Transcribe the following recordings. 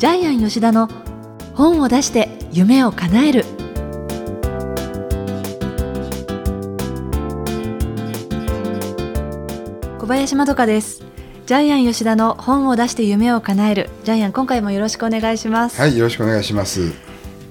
ジャイアン吉田の本を出して夢を叶える。小林まどかです。ジャイアン吉田の本を出して夢を叶える。ジャイアン今回もよろしくお願いします。はいよろしくお願いします。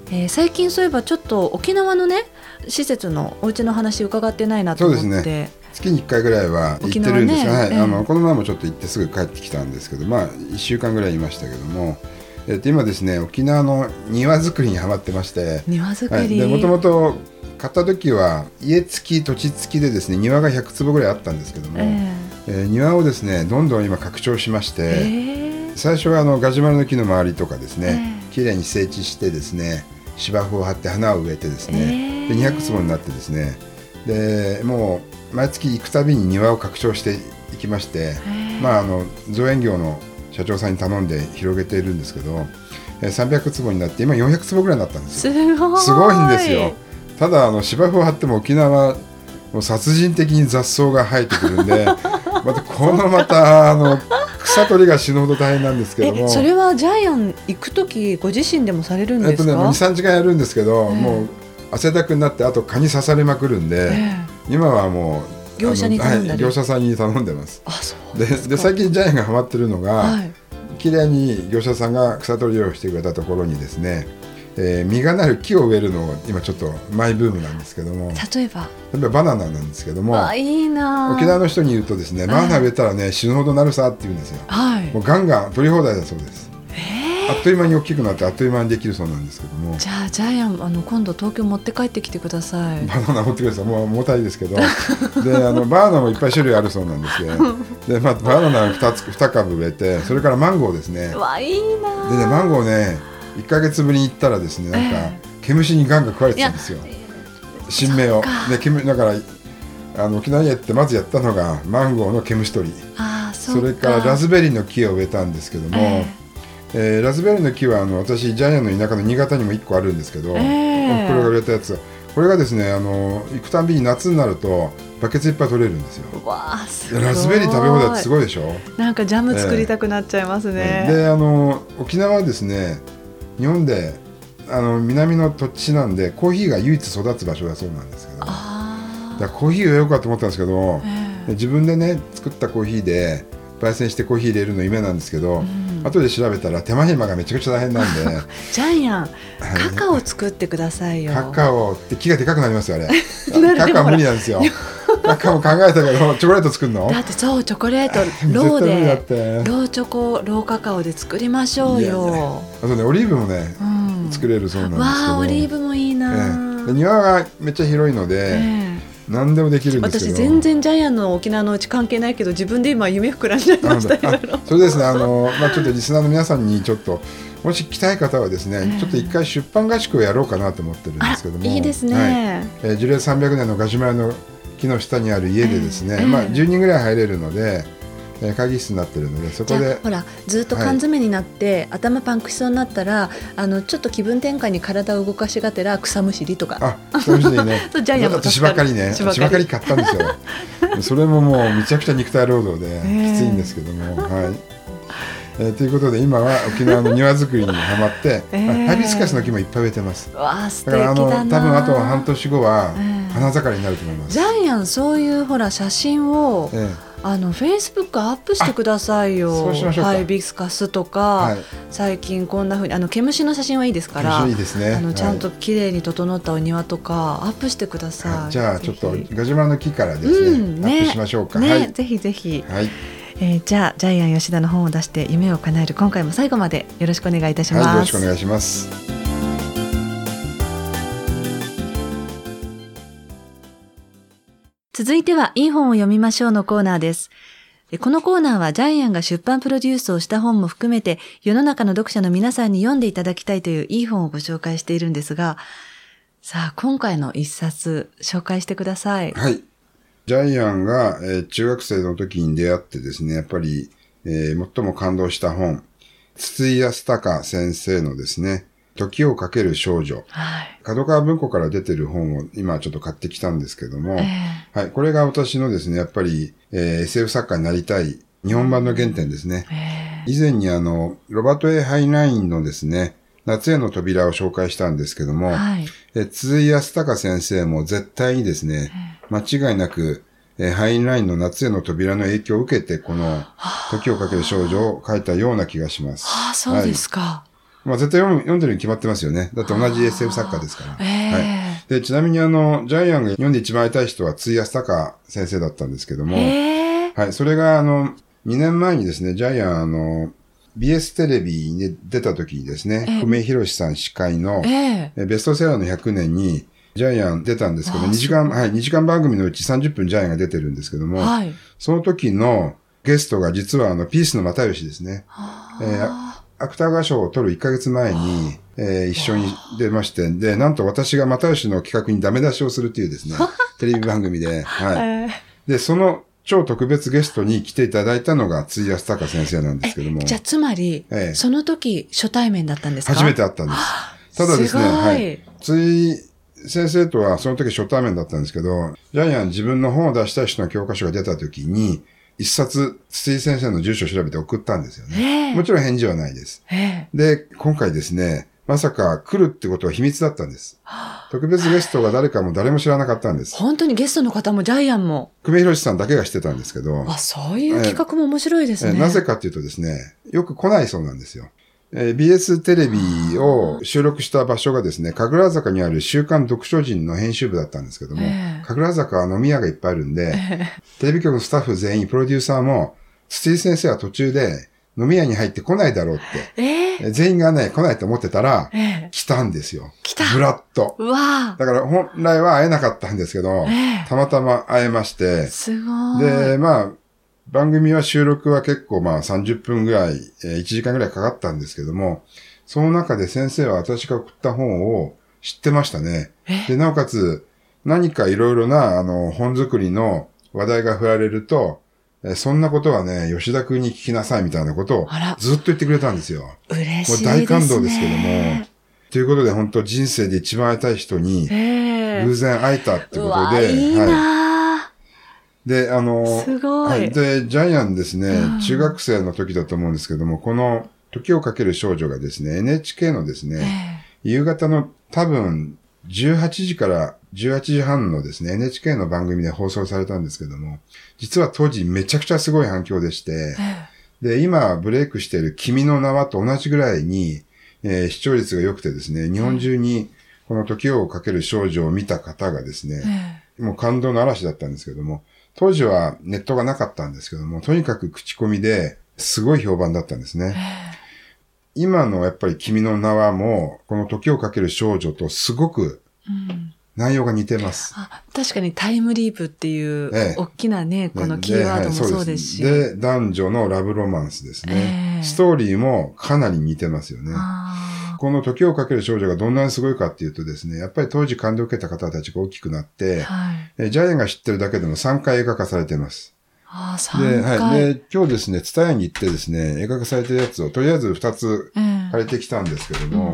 えー、最近そういえばちょっと沖縄のね施設のお家の話伺ってないなと思って。そうですね。月に1回ぐらいは行ってるんですが、ね、はい、えー、あのこの前もちょっと行ってすぐ帰ってきたんですけどまあ1週間ぐらいいましたけどもえっと、今ですね沖縄の庭作りにはまってまして。庭作り、はい、もともと買った時は家付き土地付きでですね庭が100坪ぐらいあったんですけども、えー、えー、庭をですねどんどん今拡張しまして、えー、最初はあのガジュマルの木の周りとかですね、えー、きれいに整地してですね芝生を張って花を植えてですね、で200坪になってですねでもう毎月行くたびに庭を拡張していきまして、まあ、あの造園業の社長さんに頼んで広げているんですけど、えー、300坪になって今400坪ぐらいになったんですよ。すごい。すごいんですよ。ただあの芝生を張っても沖縄もう殺人的に雑草が生えてくるんで またこのまたあの草取りが死ぬほど大変なんですけども。それはジャイアン行く時ご自身でもされるんですか、えっとね、23時間やるんですけど、えー、もう汗だくになってあと蚊に刺されまくるんで、えー、今はもう業者に頼んだり、はい、業者さんに頼んでます。あそうでで最近ジャイアンがハマってるのが、はい、綺麗に業者さんが草取りをしてくれたところにですねえー、実がなる木を植えるのを今ちょっとマイブームなんですけども。例えば？例えばバナナなんですけどもあいいな。沖縄の人に言うとですねバナナ植えたらね死ぬほどなるさって言うんですよ、はい、もうガンガン取り放題だそうですあっという間に大きくなってあっという間にできるそうなんですけども。じゃあジャイアンあの今度東京持って帰ってきてください。バナナ持ってください。もう重たいですけど。であのバナナもいっぱい種類あるそうなんですけどで、まあ、バナナ 2, つ2株植えてそれからマンゴーですね。わいいな。でねマンゴーね1か月ぶりに行ったらですねなんか、毛虫にガンガン食われてたんですよ。新芽を。で毛だからあの沖縄にやってまずやったのがマンゴーの毛虫取り。それからラズベリーの木を植えたんですけども、えーえー、ラズベリーの木はあの私ジャイアンの田舎の新潟にも1個あるんですけど、えー、これが植えたやつ。これがですねあの行くたびに夏になるとバケツいっぱい取れるんですよ。ラズベリー食べ放題ってすごいでしょ？なんかジャム作りたくなっちゃいますね。えー、であの沖縄はですね日本であの南の土地なんでコーヒーが唯一育つ場所だそうなんですけど。だコーヒーをようかと思ったんですけど、えー、自分でね作ったコーヒーで焙煎してコーヒー入れるの夢なんですけど、うん、後で調べたら手間暇がめちゃくちゃ大変なんで。ジャイアンカカオ作ってくださいよ。カカオって木がでかくなりますよあれ。カカオ無理なんですよ。カカオ考えたけどチョコレート作るの？だってそうチョコレートローでローチョコローカカオで作りましょうよ。あとねオリーブもね、うん、作れるそうなんですけど。わあオリーブもいいな、ええ、庭がめっちゃ広いので、え何でもできるんです私全然ジャイアンの沖縄のうち関係ないけど自分で今夢膨らんじゃいましたそれですね。あの、まあ、ちょっとリスナーの皆さんにちょっともし来たい方はですね、えー、ちょっと一回出版合宿をやろうかなと思ってるんですけども。いいですね、はいえー、樹齢300年のガジュマルの木の下にある家でですね、えー、まあ、10人ぐらい入れるので、えー、会議室になってるのでそこでほらずっと缶詰になって、はい、頭パンクしそうになったらあのちょっと気分転換に体を動かしがてら草むしりとか。あ草むしりね。ジャイアンも芝刈りね。芝刈り。買ったんですよ。それももうめちゃくちゃ肉体労働できついんですけども、はい。えー、ということで今は沖縄の庭作りにはまって、えー、ハイビスカスの木もいっぱい植えてます。わだからあの多分あと半年後は花盛りになると思います、ジャイアンそういうほら写真を、えーあのフェイスブックアップしてくださいよ。ハイビスカスとか、はい、最近こんなふうにあの毛虫の写真はいいですから、いいですね。あのちゃんと綺麗に整ったお庭とかアップしてください。はい、じゃあちょっとガジュマの木からですね、うん、ねアップしましょうか。ね、はい、ぜひぜひ。はい。えー、じゃあジャイアン吉田の本を出して夢を叶える今回も最後までよろしくお願いいたします。よろしくお願いします。続いては、いい本を読みましょうのコーナーです。このコーナーはジャイアンが出版プロデュースをした本も含めて世の中の読者の皆さんに読んでいただきたいといういい本をご紹介しているんですが、さあ、今回の一冊紹介してください。はい。ジャイアンが、えー、中学生の時に出会ってですね、やっぱり、えー、最も感動した本、筒井康隆先生のですね、時をかける少女。はい。角川文庫から出てる本を今ちょっと買ってきたんですけども、えー、はい。これが私のですね、やっぱり、えー、SF 作家になりたい日本版の原点ですね。以前にあの、ロバート・ A・ハインラインのですね、夏への扉を紹介したんですけども、はい、え津井康隆先生も絶対にですね、間違いなく、えハインラインの夏への扉の影響を受けて、この、時をかける少女を書いたような気がします。ああ、そうですか。はい、まあ絶対読んでるに決まってますよね。だって同じ SF 作家ですから。えー、はい。で、ちなみにあの、ジャイアンが読んで一番会いたい人は、津井康隆先生だったんですけども、えー、はい。それがあの、2年前にですね、ジャイアンあの、BS テレビに出た時にですね、久米宏さん司会の、えー、ベストセラーの100年に、ジャイアン出たんですけど、2時間、はい、2時間番組のうち30分ジャイアンが出てるんですけども、はい、その時のゲストが実はあの、ピースの又吉ですね。えー、芥川賞を取る1ヶ月前に、えー、一緒に出まして、で、なんと私が又吉の企画にダメ出しをするっていうですね、テレビ番組で、はい。で、その超特別ゲストに来ていただいたのが、津井安隆先生なんですけども。じゃあ、つまり、ええ、その時、初対面だったんですか？初めて会ったんです。ただですね、はい。津井先生とはその時初対面だったんですけど、ジャイアン自分の本を出したい人の教科書が出た時に、一冊、筒井先生の住所を調べて送ったんですよね。もちろん返事はないです。で、今回ですね、まさか来るってことは秘密だったんです。特別ゲストが誰かも誰も知らなかったんです。本当にゲストの方もジャイアンも。久米宏さんだけが知ってたんですけど。あ、そういう企画も面白いですね。なぜかっていうとですね、よく来ないそうなんですよ。えー、BS テレビを収録した場所がですね、神楽坂にある週刊読書人の編集部だったんですけども、えー、神楽坂は飲み屋がいっぱいあるんで、えー、テレビ局のスタッフ全員、プロデューサーも、筒井先生は途中で飲み屋に入って来ないだろうって、えー、全員がね、来ないと思ってたら、えー、来たんですよ。来た。ぶらっと。うわだから本来は会えなかったんですけど、えー、たまたま会えまして、すごい。で、まあ、番組は収録は結構まあ30分ぐらい、え1時間ぐらいかかったんですけども、その中で先生は私が送った本を知ってましたね。で、なおかつ、何かいろいろな、あの、本作りの話題が振られると、えそんなことはね、吉田君に聞きなさいみたいなことをずっと言ってくれたんですよ。嬉しいですね。もう大感動ですけども。ということで本当人生で一番会いたい人に、偶然会えたってことで、いいはい。で、あの、すごい。はい。で、ジャイアンですね、中学生の時だと思うんですけども、この時をかける少女がですね、NHK のですね、夕方の多分18時から18時半のですね、NHK の番組で放送されたんですけども、実は当時めちゃくちゃすごい反響でして、で、今ブレイクしている君の名はと同じぐらいに、えー、視聴率が良くてですね、日本中にこの時をかける少女を見た方がですね、もう感動の嵐だったんですけども、当時はネットがなかったんですけども、とにかく口コミですごい評判だったんですね。今のやっぱり君の名はも、この時をかける少女とすごく内容が似てます。うん、確かにタイムリープっていう、大きなね、このキーワードもそうですし。でで、男女のラブロマンスですね、えー、ストーリーもかなり似てますよね。この時をかける少女がどんなにすごいかっていうとですね、やっぱり当時感動を受けた方たちが大きくなって、はい、ジャイアンが知ってるだけでも3回映画化されています。ああ、で、はい。で、今日ですね、ツタヤに行ってですね、映画化されてるやつをとりあえず2つ借りてきたんですけども、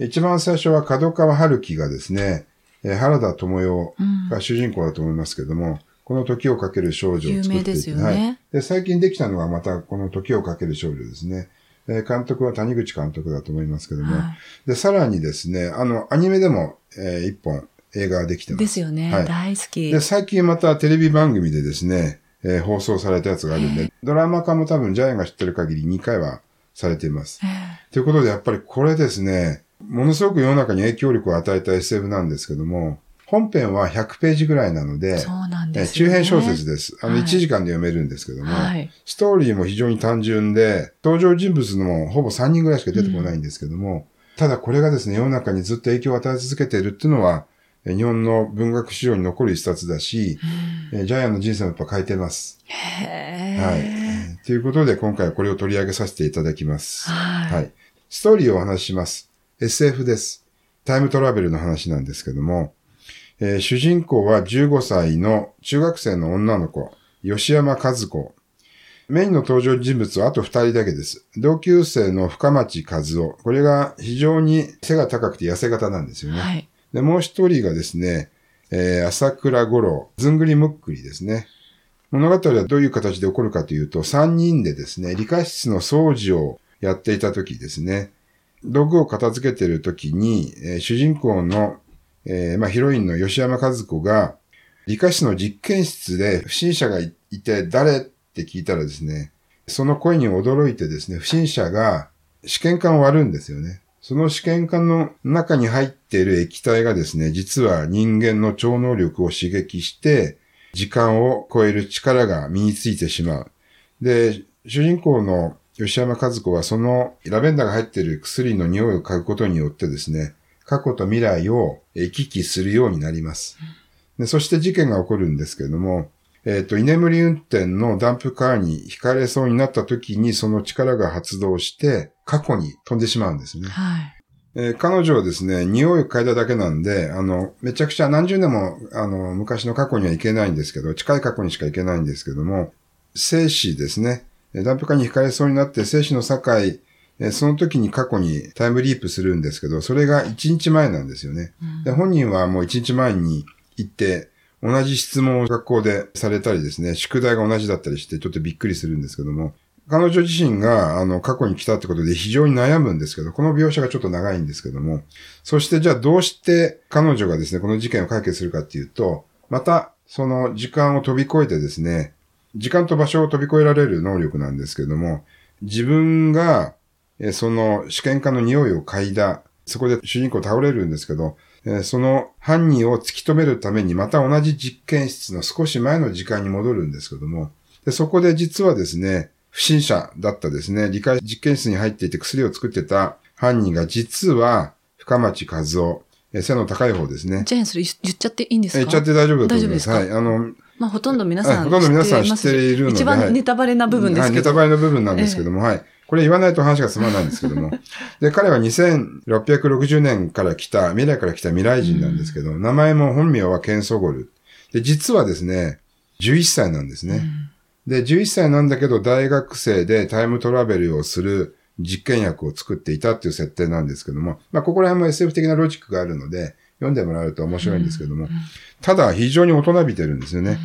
うん、一番最初は角川春樹がですね、え原田智代が主人公だと思いますけども、うん、この時をかける少女を作って有名ですよね、はい。で、最近できたのがまたこの時をかける少女ですね。え監督は谷口監督だと思いますけども、はい、で、さらにですね、あの、アニメでも、えー、一本映画ができてます。ですよね、はい、大好き。で、最近またテレビ番組でですね、えー、放送されたやつがあるんで、ドラマ化も多分ジャイアンが知ってる限り2回はされています。ということで、やっぱりこれですね、ものすごく世の中に影響力を与えた SF なんですけども、本編は100ページぐらいなので、そうなんです、ね、中編小説です。あの、1時間で読めるんですけども、はい、ストーリーも非常に単純で、登場人物のもほぼ3人ぐらいしか出てこないんですけども、うん、ただこれがですね、世の中にずっと影響を与え続けているっていうのは、日本の文学史上に残る一冊だし、うん、ジャイアンの人生もやっぱ変えてます。へはい。ということで今回はこれを取り上げさせていただきます。はいはい。ストーリーをお話しします。SF です。タイムトラベルの話なんですけども、えー、主人公は15歳の中学生の女の子、吉山和子。メインの登場人物はあと2人だけです。同級生の深町和夫。これが非常に背が高くて痩せ型なんですよね。はい、で、もう一人がですね、えー、朝倉五郎、ずんぐりむっくりですね。物語はどういう形で起こるかというと、3人でですね、理科室の掃除をやっていた時ですね、道具を片付けている時に、えー、主人公の、えー、まあ、ヒロインの吉山和子が、理科室の実験室で不審者がいて誰？って聞いたらですね、その声に驚いてですね、不審者が試験管を割るんですよね。その試験管の中に入っている液体がですね、実は人間の超能力を刺激して、時間を超える力が身についてしまう。で、主人公の吉山和子はそのラベンダーが入っている薬の匂いを嗅ぐことによってですね、過去と未来を行き来するようになります。でそして事件が起こるんですけれども、えっ、ー、と、居眠り運転のダンプカーに引かれそうになった時にその力が発動して過去に飛んでしまうんですね。はい。えー、彼女はですね、匂いを嗅いだだけなんで、あの、めちゃくちゃ何十年も、あの、昔の過去には行けないんですけど、近い過去にしか行けないんですけども、生死ですね。ダンプカーに引かれそうになって生死の境、その時に過去にタイムリープするんですけど、それが1日前なんですよね。うん、で本人はもう1日前に行って、同じ質問を学校でされたりですね、宿題が同じだったりしてちょっとびっくりするんですけども、彼女自身が、あの、過去に来たってことで非常に悩むんですけど、この描写がちょっと長いんですけども、そしてじゃあどうして彼女がですね、この事件を解決するかっていうと、また、その時間を飛び越えてですね、時間と場所を飛び越えられる能力なんですけども、自分が、その試験管の匂いを嗅いだ、そこで主人公倒れるんですけど、その犯人を突き止めるためにまた同じ実験室の少し前の時間に戻るんですけども、でそこで実はですね、不審者だったですね、理解実験室に入っていて薬を作ってた犯人が実は深町和夫、背の高い方ですね。ジェーンそれ言っちゃっていいんですか？言っちゃって大丈夫だと思います。はい。あの、まあ、ほとんど皆さん、はい、ほとんど皆さん知っているので。一番ネタバレな部分ですけど、はい、ネタバレの部分なんですけども、えー、はい。これ言わないと話が済まないんですけども。で、彼は2660年から来た、未来から来た未来人なんですけど、うん、名前も本名はケンソゴル。で、実はですね、11歳なんですね。うん、で、11歳なんだけど、大学生でタイムトラベルをする実験薬を作っていたっていう設定なんですけども、まあ、ここら辺も SF 的なロジックがあるので、読んでもらうと面白いんですけども、ただ非常に大人びてるんですよね。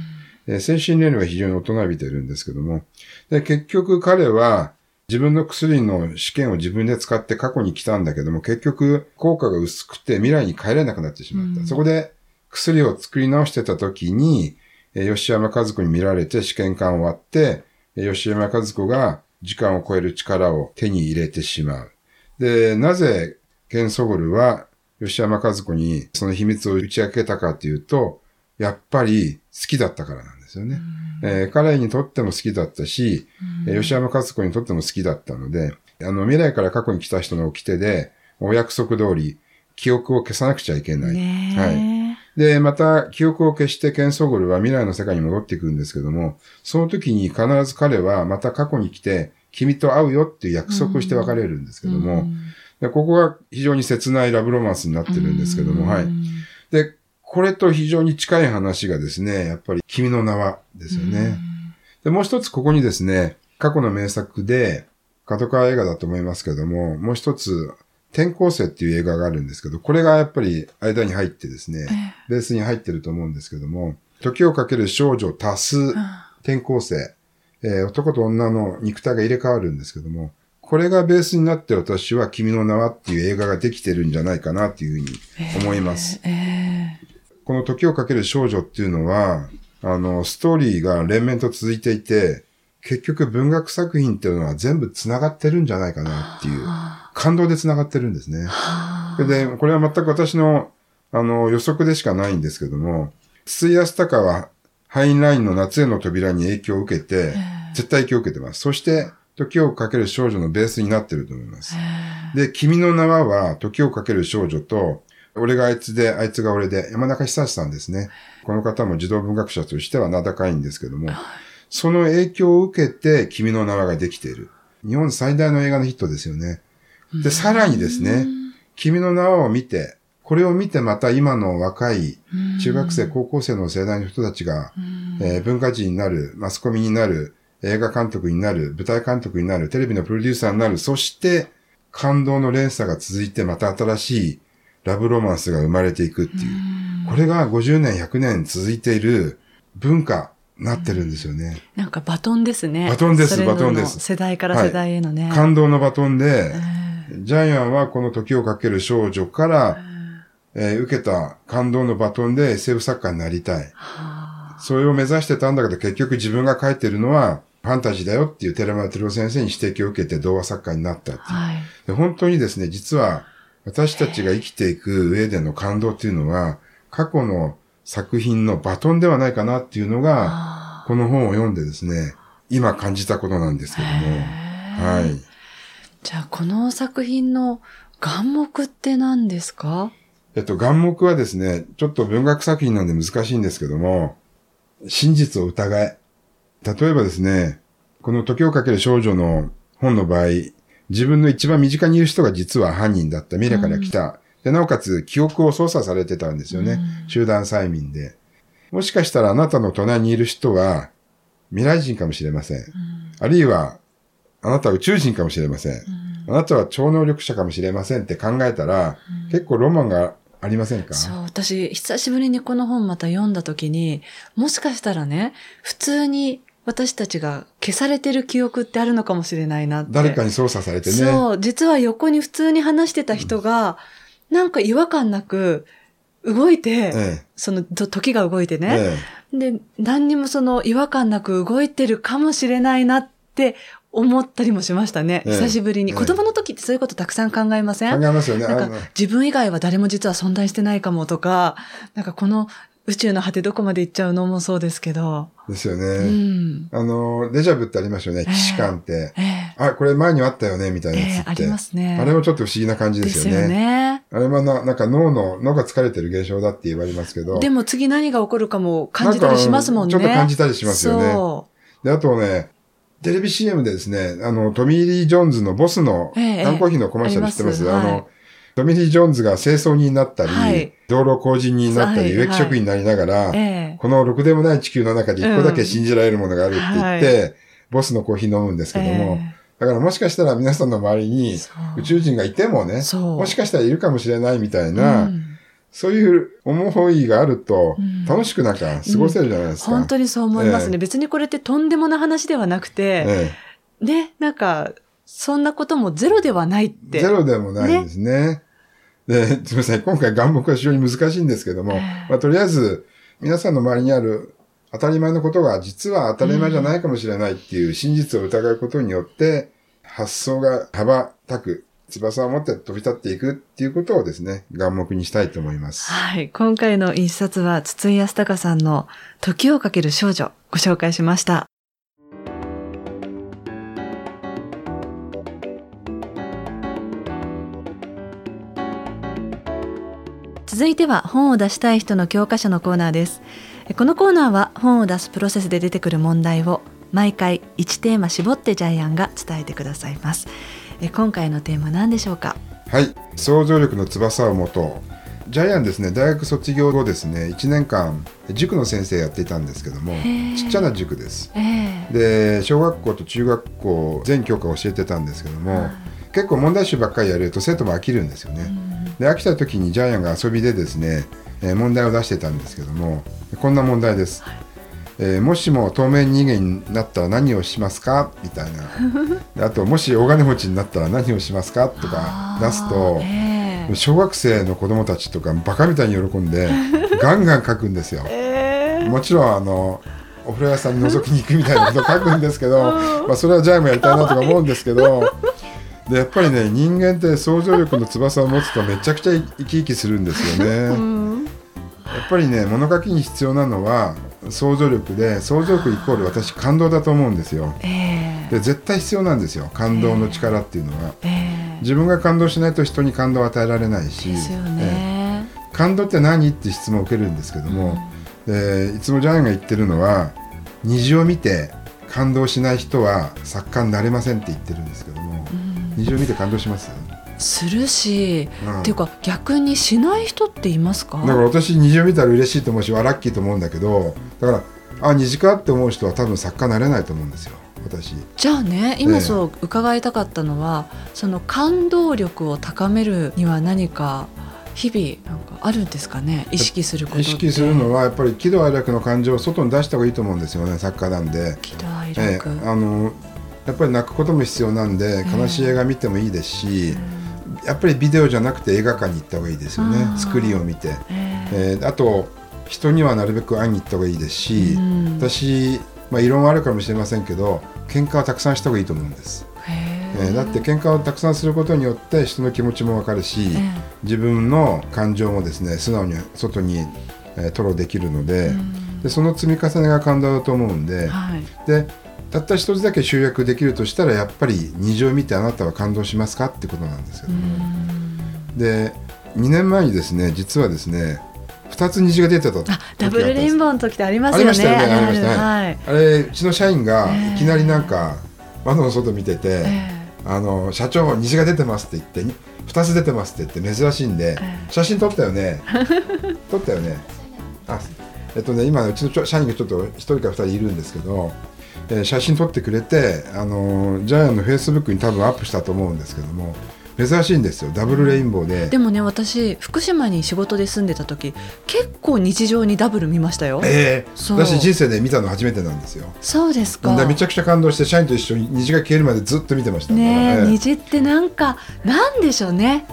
え精神年齢は非常に大人びてるんですけども、で結局彼は自分の薬の試験を自分で使って過去に来たんだけども、結局効果が薄くて未来に帰れなくなってしまった。うん、そこで薬を作り直してた時に、吉山和子に見られて試験管を割って、吉山和子が時間を超える力を手に入れてしまう。で、なぜケンソゴルは吉山和子にその秘密を打ち明けたかというと、やっぱり好きだったからなんですよね。えー、彼にとっても好きだったし、吉山和子にとっても好きだったので、あの、未来から過去に来た人の掟で、お約束通り、記憶を消さなくちゃいけない。はい。で、また、記憶を消してケンソゴルは未来の世界に戻っていくんですけども、その時に必ず彼はまた過去に来て、君と会うよっていう約束をして別れるんですけども、うんでここが非常に切ないラブロマンスになってるんですけども、はい。で、これと非常に近い話がですね、やっぱり君の名はですよね。で、もう一つここにですね、過去の名作で、角川映画だと思いますけども、もう一つ、転校生っていう映画があるんですけど、これがやっぱり間に入ってですね、ベースに入ってると思うんですけども、時をかける少女足す転校生、えー、男と女の肉体が入れ替わるんですけども、これがベースになって私は君の名はっていう映画ができてるんじゃないかなっていうふうに思います。えーえー、この時をかける少女っていうのは、あの、ストーリーが連綿と続いていて、結局文学作品っていうのは全部繋がってるんじゃないかなっていう、感動で繋がってるんですね。で、これは全く私の、あの、予測でしかないんですけども、筒井康隆はハインラインの夏への扉に影響を受けて、絶対影響を受けてます。そして、時をかける少女のベースになってると思います。で、君の名はは、時をかける少女と、俺があいつで、あいつが俺で、山中久志さんですね。この方も児童文学者としては名高いんですけども、その影響を受けて、君の名はができている。日本最大の映画のヒットですよね。で、さらにですね、君の名はを見て、これを見てまた今の若い中学生、高校生の世代の人たちが、えー、文化人になる、マスコミになる、映画監督になる、舞台監督になる、テレビのプロデューサーになる、そして感動の連鎖が続いてまた新しいラブロマンスが生まれていくっていう。これが50年、100年続いている文化なってるんですよね。なんかバトンですね。バトンです、バトンです。世代から世代へのね。はい、感動のバトンで、えー、ジャイアンはこの時をかける少女から、えー、受けた感動のバトンで SF 作家になりたい。それを目指してたんだけど、結局自分が書いてるのは、ファンタジーだよっていう寺村照夫先生に指摘を受けて童話作家になったっていう、はい、で。本当にですね、実は私たちが生きていく上での感動っていうのは、過去の作品のバトンではないかなっていうのが、この本を読んでですね、今感じたことなんですけども。はい。じゃあ、この作品の眼目って何ですか？えっと、眼目はですね、ちょっと文学作品なんで難しいんですけども、真実を疑え。例えばですね、この時をかける少女の本の場合、自分の一番身近にいる人が実は犯人だった、未来から来た。で、なおかつ記憶を操作されてたんですよね。うん、集団催眠で。もしかしたらあなたの隣にいる人は未来人かもしれません。うん、あるいは、あなたは宇宙人かもしれません、あなたは超能力者かもしれませんって考えたら、結構ロマンがありませんか？そう、私、久しぶりにこの本また読んだ時に、もしかしたらね、普通に私たちが消されてる記憶ってあるのかもしれないなって。誰かに操作されてね。そう、実は横に普通に話してた人が、なんか違和感なく動いて、ええ、その時が動いてね、え、で、何にもその違和感なく動いてるかもしれないなって思ったりもしましたね。久しぶりに。子供の時ってそういうことたくさん考えません？考えますよね。なんか自分以外は誰も実は存在してないかもとか、なんかこの宇宙の果てどこまで行っちゃうのもそうですけど。ですよね。うん、あの、デジャブってありますよね、騎士感って。えー、あ、これ前にあったよね、みたいなやつって、えー、ありますね。あれもちょっと不思議な感じですよね。ですよね。あれはな、なんか脳の、脳が疲れてる現象だって言われますけど。でも次何が起こるかも感じたりしますもんね。ちょっと感じたりしますよね。そう。で、あとね、テレビ CM でですね、あの、トミー・リー・ジョーンズのボスの缶コーヒーのコマーシャル知ってます、えー、あの、はいトミリー・ジョーンズが清掃人になったり、はい、道路工事人になったり、植木職員になりながら、はいこのろくでもない地球の中で一個だけ信じられるものがあるって言って、うん、ボスのコーヒー飲むんですけども、えー、だからもしかしたら皆さんの周りに宇宙人がいてもね、もしかしたらいるかもしれないみたいな、うん、そういう思いがあると、楽しくなんか過ごせるじゃないですか。うん、本当にそう思いますね、えー、別にこれってとんでもな話ではなくて、えー、ね、なんか、そんなこともゼロではないって。ゼロでもないですね。ねで、すみません。今回眼目は非常に難しいんですけども、えー、まあ、とりあえず、皆さんの周りにある当たり前のことが実は当たり前じゃないかもしれないっていう真実を疑うことによって、発想が羽ばたく、翼を持って飛び立っていくっていうことをですね、眼目にしたいと思います。はい。今回の一冊は、筒井康隆さんの時をかける少女、ご紹介しました。続いては本を出したい人の教科書のコーナーです。このコーナーは本を出すプロセスで出てくる問題を毎回1テーマ絞ってジャイアンが伝えてくださいます。今回のテーマ何でしょうか？はい。想像力の翼を持とう。ジャイアンですね。大学卒業後ですね。1年間塾の先生やっていたんですけどもちっちゃな塾です、で小学校と中学校全教科教えてたんですけども結構問題集ばっかりやると生徒も飽きるんですよね、うんで飽きた時にジャイアンが遊びでですね、えー、問題を出してたんですけどもこんな問題です、はい、えー、もしも透明人間になったら何をしますか？みたいな。あともし大金持ちになったら何をしますか？とか出すと、えー、小学生の子供たちとかバカみたいに喜んで ガンガン書くんですよ、えー、もちろんあのお風呂屋さんに覗きに行くみたいなことを書くんですけど、まあ、それはジャイもやりたいなとか思うんですけどでやっぱりね人間って想像力の翼を持つとめちゃくちゃ生き生きするんですよね。うん、やっぱりね物書きに必要なのは想像力で想像力イコール私感動だと思うんですよ。えー、で絶対必要なんですよ感動の力っていうのは、えー、自分が感動しないと人に感動を与えられないし、ね。えー、感動って何？って質問を受けるんですけども、うん、でいつもジャイアンが言ってるのは虹を見て感動しない人は作家になれませんって言ってるんですけども。うん虹を見て感動します？するし、うん、っていうか逆にしない人っていますか？だから私虹を見たら嬉しいと思うしラッキーと思うんだけどだからあ虹かって思う人は多分作家になれないと思うんですよ。私。じゃあね今そう伺いたかったのは、その感動力を高めるには何か日々なんかあるんですかね？意識すること意識するのはやっぱり喜怒哀楽の感情を外に出した方がいいと思うんですよね作家なんで。喜怒哀楽、ええ、あのやっぱり泣くことも必要なんで悲しい映画見てもいいですし、やっぱりビデオじゃなくて映画館に行った方がいいですよねスクリーンを見て、えー、あと人にはなるべく会いに行った方がいいですし、私、まあ、異論はあるかもしれませんけど喧嘩はたくさんした方がいいと思うんです。えー、だって喧嘩をたくさんすることによって人の気持ちも分かるし、自分の感情もですね素直に外に、えー、吐露できるので,、でその積み重ねが感動だと思うんではい、でたった一つだけ集約できるとしたらやっぱり虹を見てあなたは感動しますかってことなんですけどもで2年前にですね実はですね2つ虹が出てたあダブルレインボーの時ってありますよね。ありましたよねありましたね、はい、あれうちの社員がいきなりなんか窓の外見てて、えー、あの社長虹が出てますって言って2つ出てますって言って珍しいんで、えー、写真撮ったよね。撮ったよね。あえっとね今うちの社員がちょっと1人か2人いるんですけどえー、写真撮ってくれて、あのー、ジャイアンのフェイスブックに多分アップしたと思うんですけども珍しいんですよ。ダブルレインボーで。でもね私福島に仕事で住んでた時結構日常にダブル見ましたよ。ええー、私人生で見たの初めてなんですよ。そうですか。めちゃくちゃ感動して社員と一緒に虹が消えるまでずっと見てましたね、えー、虹ってなんかなんでしょうね。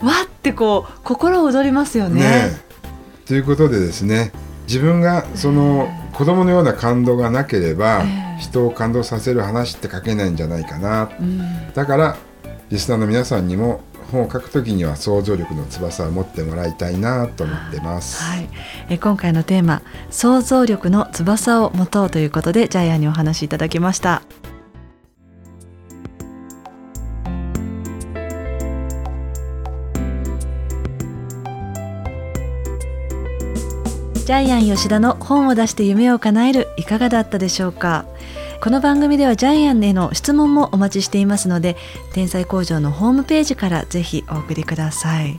わってこう心躍りますよね。ねということでですね自分がその子供のような感動がなければ、えー人を感動させる話って書けないんじゃないかな、うん、だからリスナーの皆さんにも本を書くときには想像力の翼を持ってもらいたいなと思ってます、はい、え今回のテーマ想像力の翼を持とうということでジャイアンにお話しいただきましたジャイアン吉田の本を出して夢を叶えるいかがだったでしょうか？この番組ではジャイアンへの質問もお待ちしていますので天才工場のホームページからぜひお送りください。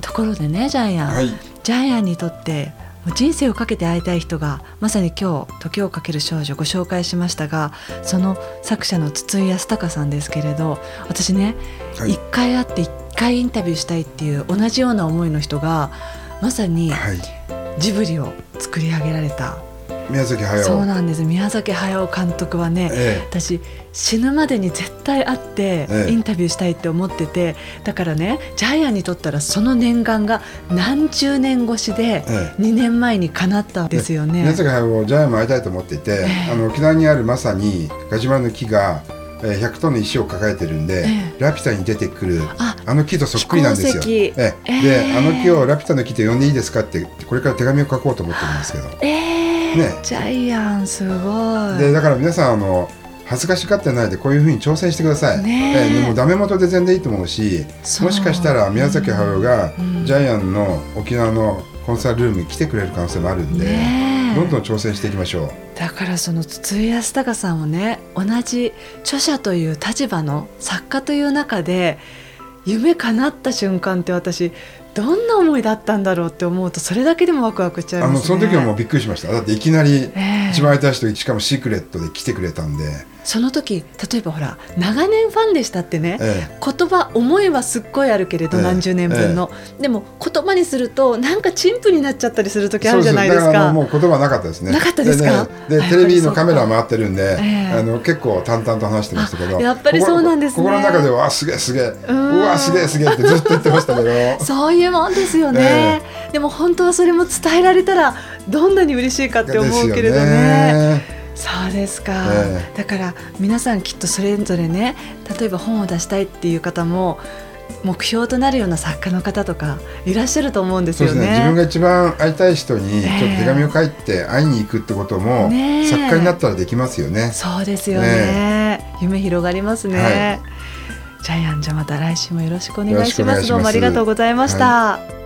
ところでねジャイアン、はい、ジャイアンにとって人生をかけて会いたい人がまさに今日「時をかける少女」ご紹介しましたがその作者の筒井康隆さんですけれど私ね一、はい、回会って一回インタビューしたいっていう同じような思いの人がまさに、はいジブリを作り上げられた。宮崎駿。そうなんです。宮崎駿監督はね、ええ、私死ぬまでに絶対会ってインタビューしたいって思ってて、え、だからねジャイアンにとったらその念願が何十年越しで2年前に叶ったんですよね、宮崎駿をジャイアンも会いたいと思っていて、あの沖縄にあるまさにガジュマルの木が100トンの石を抱えてるんで、えラピュタに出てくるあの木とそっくりなんですよ。ええ。であの木をラピュタの木と呼んでいいですかってこれから手紙を書こうと思ってるんですけど、えー、ね、ジャイアンすごい。でだから皆さんあの恥ずかしがってないでこういうふうに挑戦してください、ね、え。でもダメ元で全然いいと思うしもしかしたら宮崎駿がジャイアンの沖縄のコンサートルームに来てくれる可能性もあるんで、どんどん挑戦していきましょう。だからその筒井康隆さんもね同じ著者という立場の作家という中で夢叶った瞬間って私どんな思いだったんだろうって思うとそれだけでもワクワクしちゃいます、ね、あのその時はもうびっくりしました。だっていきなり一番会いたい人しかもシークレットで来てくれたんでその時例えばほら長年ファンでしたってね、ええ、言葉思いはすっごいあるけれど、え、何十年分の、でも言葉にするとなんか陳腐になっちゃったりする時あるじゃないですか。もう言葉なかったですね。なかったですか？で、ね、テレビのカメラ回ってるんで、あの結構淡々と話してましたけどやっぱりそうなんです、ね、心の中ではすげえすげえ。うわすげえすげえってずっと言ってましたけど。そういうもんですよね、でも本当はそれも伝えられたらどんなに嬉しいかって思うけれどねそうですか、えー、だから皆さんきっとそれぞれね例えば本を出したいっていう方も目標となるような作家の方とかいらっしゃると思うんですよね。ね自分が一番会いたい人にちょっと手紙を書いて会いに行くってことも、ね、作家になったらできますよね。そうですよね。ね夢広がりますね。はい、ジャイアンじゃまた来週もよろしくお願いします。どうもありがとうございました。はい